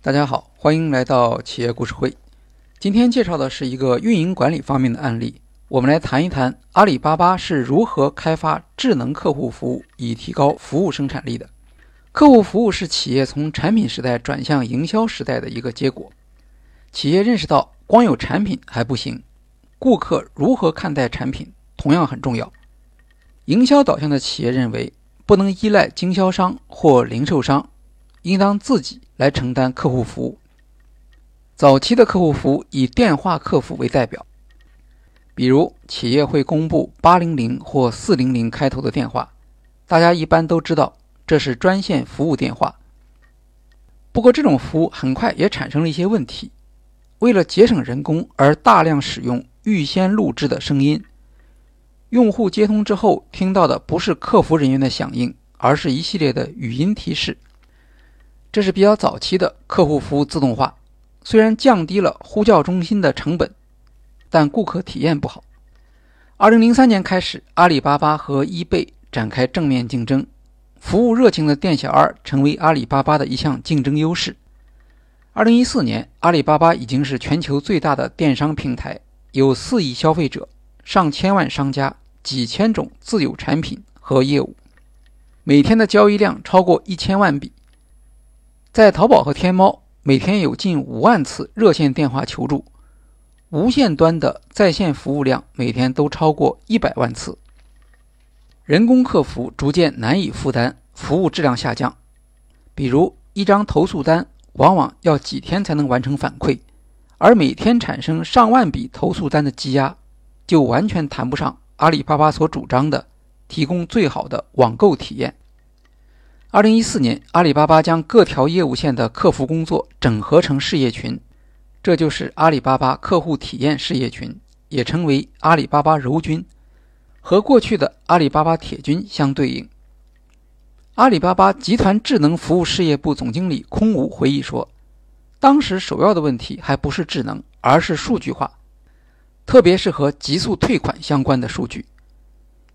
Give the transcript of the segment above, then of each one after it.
大家好，欢迎来到企业故事会。今天介绍的是一个运营管理方面的案例。我们来谈一谈阿里巴巴是如何开发智能客户服务，以提高服务生产力的。客户服务是企业从产品时代转向营销时代的一个结果。企业认识到，光有产品还不行，顾客如何看待产品同样很重要。营销导向的企业认为，不能依赖经销商或零售商。应当自己来承担客户服务。早期的客户服务以电话客服为代表，比如企业会公布八零零或四零零开头的电话，大家一般都知道这是专线服务电话。不过这种服务很快也产生了一些问题，为了节省人工而大量使用预先录制的声音，用户接通之后听到的不是客服人员的响应，而是一系列的语音提示。这是比较早期的客户服务自动化，虽然降低了呼叫中心的成本，但顾客体验不好。二零零三年开始，阿里巴巴和易贝展开正面竞争，服务热情的店小二成为阿里巴巴的一项竞争优势。二零一四年，阿里巴巴已经是全球最大的电商平台，有四亿消费者、上千万商家、几千种自有产品和业务，每天的交易量超过一千万笔。在淘宝和天猫，每天有近五万次热线电话求助，无线端的在线服务量每天都超过一百万次。人工客服逐渐难以负担，服务质量下降。比如一张投诉单往往要几天才能完成反馈，而每天产生上万笔投诉单的积压，就完全谈不上阿里巴巴所主张的提供最好的网购体验。二零一四年，阿里巴巴将各条业务线的客服工作整合成事业群，这就是阿里巴巴客户体验事业群，也称为阿里巴巴柔军，和过去的阿里巴巴铁军相对应。阿里巴巴集团智能服务事业部总经理空无回忆说：“当时首要的问题还不是智能，而是数据化，特别是和极速退款相关的数据，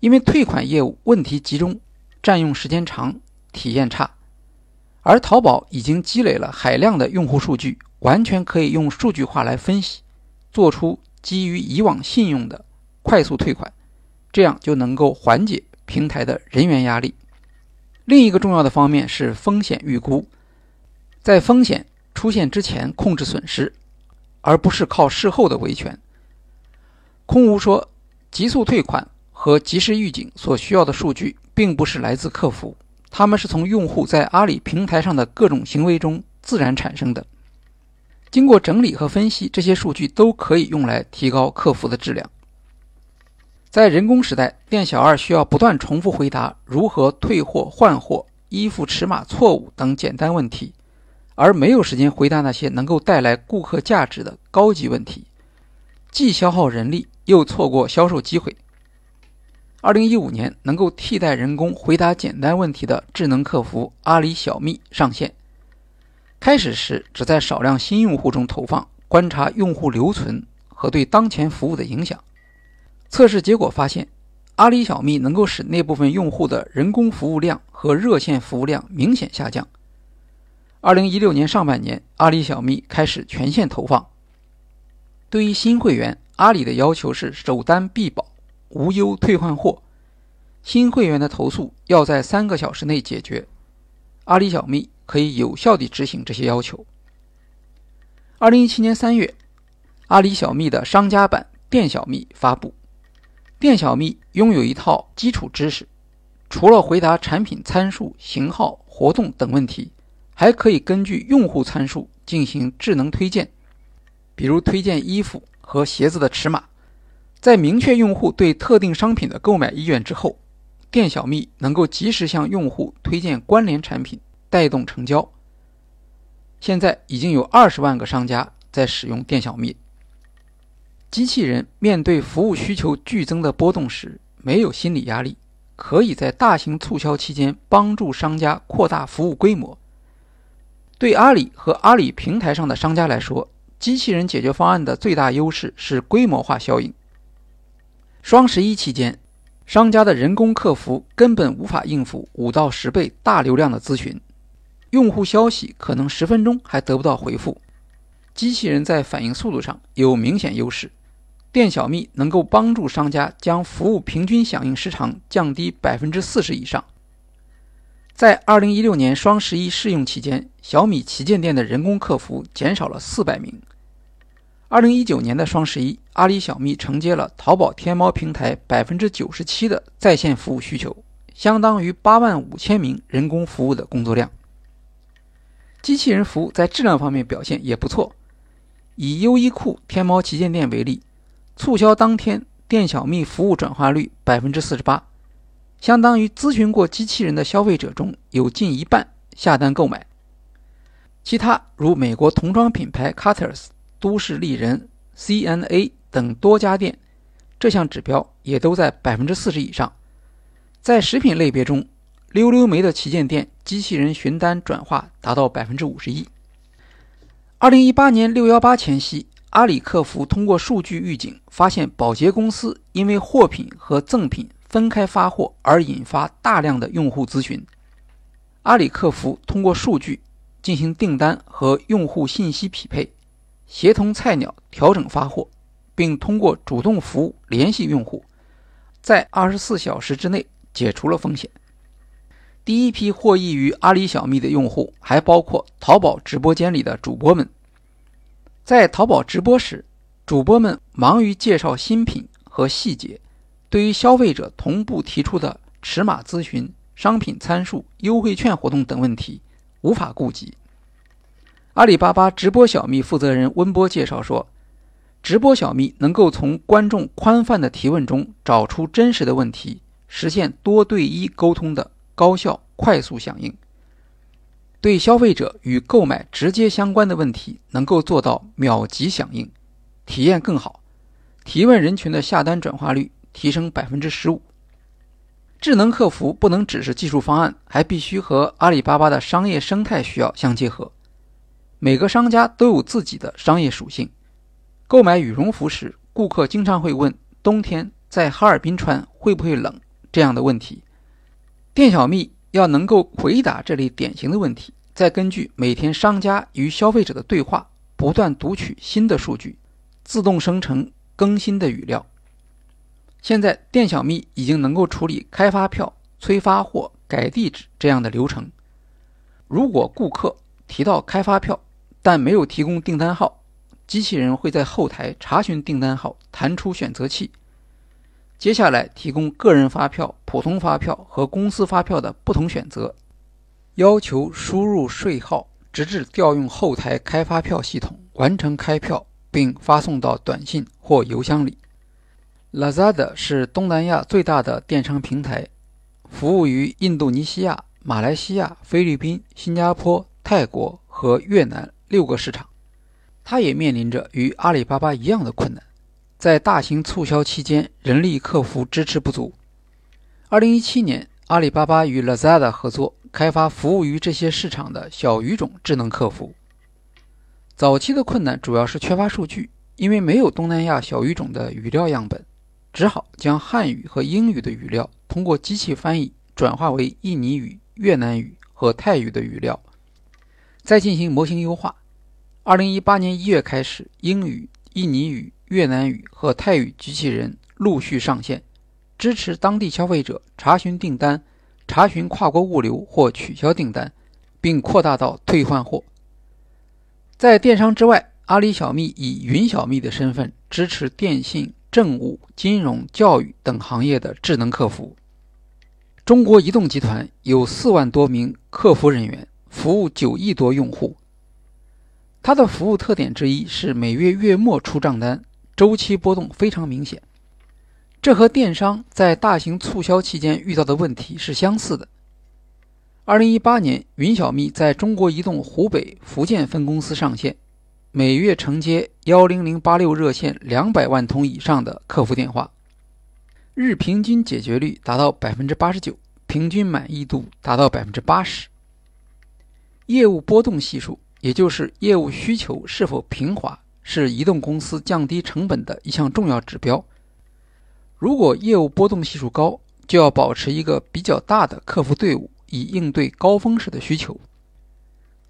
因为退款业务问题集中，占用时间长。”体验差，而淘宝已经积累了海量的用户数据，完全可以用数据化来分析，做出基于以往信用的快速退款，这样就能够缓解平台的人员压力。另一个重要的方面是风险预估，在风险出现之前控制损失，而不是靠事后的维权。空无说，极速退款和及时预警所需要的数据，并不是来自客服。他们是从用户在阿里平台上的各种行为中自然产生的，经过整理和分析，这些数据都可以用来提高客服的质量。在人工时代，店小二需要不断重复回答如何退货、换货、衣服尺码错误等简单问题，而没有时间回答那些能够带来顾客价值的高级问题，既消耗人力，又错过销售机会。二零一五年，能够替代人工回答简单问题的智能客服阿里小蜜上线。开始时只在少量新用户中投放，观察用户留存和对当前服务的影响。测试结果发现，阿里小蜜能够使那部分用户的人工服务量和热线服务量明显下降。二零一六年上半年，阿里小蜜开始全线投放。对于新会员，阿里的要求是首单必保。无忧退换货，新会员的投诉要在三个小时内解决。阿里小蜜可以有效地执行这些要求。二零一七年三月，阿里小蜜的商家版店小蜜发布。店小蜜拥有一套基础知识，除了回答产品参数、型号、活动等问题，还可以根据用户参数进行智能推荐，比如推荐衣服和鞋子的尺码。在明确用户对特定商品的购买意愿之后，店小蜜能够及时向用户推荐关联产品，带动成交。现在已经有二十万个商家在使用店小蜜。机器人面对服务需求剧增的波动时，没有心理压力，可以在大型促销期间帮助商家扩大服务规模。对阿里和阿里平台上的商家来说，机器人解决方案的最大优势是规模化效应。双十一期间，商家的人工客服根本无法应付五到十倍大流量的咨询。用户消息可能十分钟还得不到回复。机器人在反应速度上有明显优势，店小蜜能够帮助商家将服务平均响应时长降低百分之四十以上。在二零一六年双十一试用期间，小米旗舰店的人工客服减少了四百名。二零一九年的双十一，阿里小蜜承接了淘宝天猫平台百分之九十七的在线服务需求，相当于八万五千名人工服务的工作量。机器人服务在质量方面表现也不错。以优衣库天猫旗舰店为例，促销当天店小蜜服务转化率百分之四十八。相当于咨询过机器人的消费者中有近一半下单购买。其他如美国童装品牌 Cutters、都市丽人、CNA 等多家店，这项指标也都在百分之四十以上。在食品类别中，溜溜梅的旗舰店机器人询单转化达到百分之五十一。二零一八年六幺八前夕，阿里客服通过数据预警，发现保洁公司因为货品和赠品。分开发货而引发大量的用户咨询，阿里客服通过数据进行订单和用户信息匹配，协同菜鸟调整发货，并通过主动服务联系用户，在二十四小时之内解除了风险。第一批获益于阿里小蜜的用户还包括淘宝直播间里的主播们，在淘宝直播时，主播们忙于介绍新品和细节。对于消费者同步提出的尺码咨询、商品参数、优惠券活动等问题，无法顾及。阿里巴巴直播小蜜负责人温波介绍说：“直播小蜜能够从观众宽泛的提问中找出真实的问题，实现多对一沟通的高效快速响应。对消费者与购买直接相关的问题，能够做到秒级响应，体验更好。提问人群的下单转化率。”提升百分之十五。智能客服不能只是技术方案，还必须和阿里巴巴的商业生态需要相结合。每个商家都有自己的商业属性。购买羽绒服时，顾客经常会问：“冬天在哈尔滨穿会不会冷？”这样的问题，店小蜜要能够回答这类典型的问题，再根据每天商家与消费者的对话，不断读取新的数据，自动生成更新的语料。现在，店小蜜已经能够处理开发票、催发货、改地址这样的流程。如果顾客提到开发票，但没有提供订单号，机器人会在后台查询订单号，弹出选择器，接下来提供个人发票、普通发票和公司发票的不同选择，要求输入税号，直至调用后台开发票系统完成开票，并发送到短信或邮箱里。Lazada 是东南亚最大的电商平台，服务于印度尼西亚、马来西亚、菲律宾、新加坡、泰国和越南。六个市场。它也面临着与阿里巴巴一样的困难，在大型促销期间，人力客服支持不足。2017年，阿里巴巴与 Lazada 合作开发服务于这些市场的小语种智能客服。早期的困难主要是缺乏数据，因为没有东南亚小语种的语料样本。只好将汉语和英语的语料通过机器翻译转化为印尼语、越南语和泰语的语料，再进行模型优化。二零一八年一月开始，英语、印尼语、越南语和泰语机器人陆续上线，支持当地消费者查询订单、查询跨国物流或取消订单，并扩大到退换货。在电商之外，阿里小蜜以云小蜜的身份支持电信。政务、金融、教育等行业的智能客服。中国移动集团有四万多名客服人员，服务九亿多用户。它的服务特点之一是每月月末出账单，周期波动非常明显。这和电商在大型促销期间遇到的问题是相似的。二零一八年，云小蜜在中国移动湖北、福建分公司上线。每月承接幺零零八六热线两百万通以上的客服电话，日平均解决率达到百分之八十九，平均满意度达到百分之八十。业务波动系数，也就是业务需求是否平滑，是移动公司降低成本的一项重要指标。如果业务波动系数高，就要保持一个比较大的客服队伍，以应对高峰时的需求。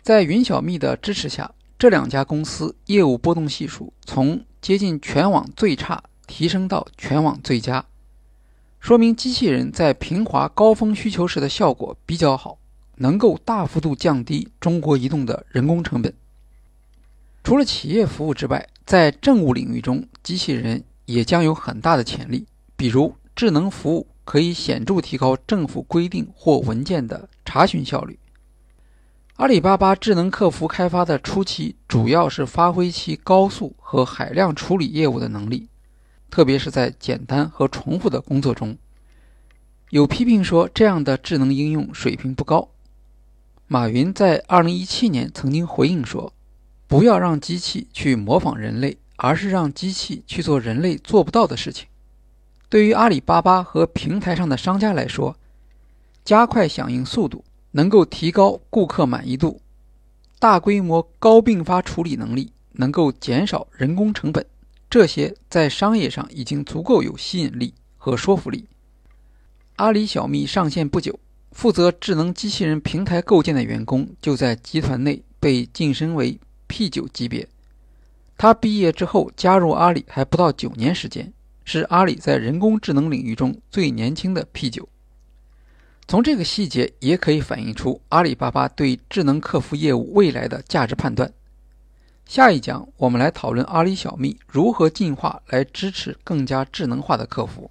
在云小蜜的支持下，这两家公司业务波动系数从接近全网最差提升到全网最佳，说明机器人在平滑高峰需求时的效果比较好，能够大幅度降低中国移动的人工成本。除了企业服务之外，在政务领域中，机器人也将有很大的潜力。比如，智能服务可以显著提高政府规定或文件的查询效率。阿里巴巴智能客服开发的初期，主要是发挥其高速和海量处理业务的能力，特别是在简单和重复的工作中。有批评说，这样的智能应用水平不高。马云在2017年曾经回应说。不要让机器去模仿人类，而是让机器去做人类做不到的事情。对于阿里巴巴和平台上的商家来说，加快响应速度，能够提高顾客满意度；大规模高并发处理能力，能够减少人工成本。这些在商业上已经足够有吸引力和说服力。阿里小蜜上线不久，负责智能机器人平台构建的员工就在集团内被晋升为。P 九级别，他毕业之后加入阿里还不到九年时间，是阿里在人工智能领域中最年轻的 P 九。从这个细节也可以反映出阿里巴巴对智能客服业务未来的价值判断。下一讲我们来讨论阿里小蜜如何进化来支持更加智能化的客服。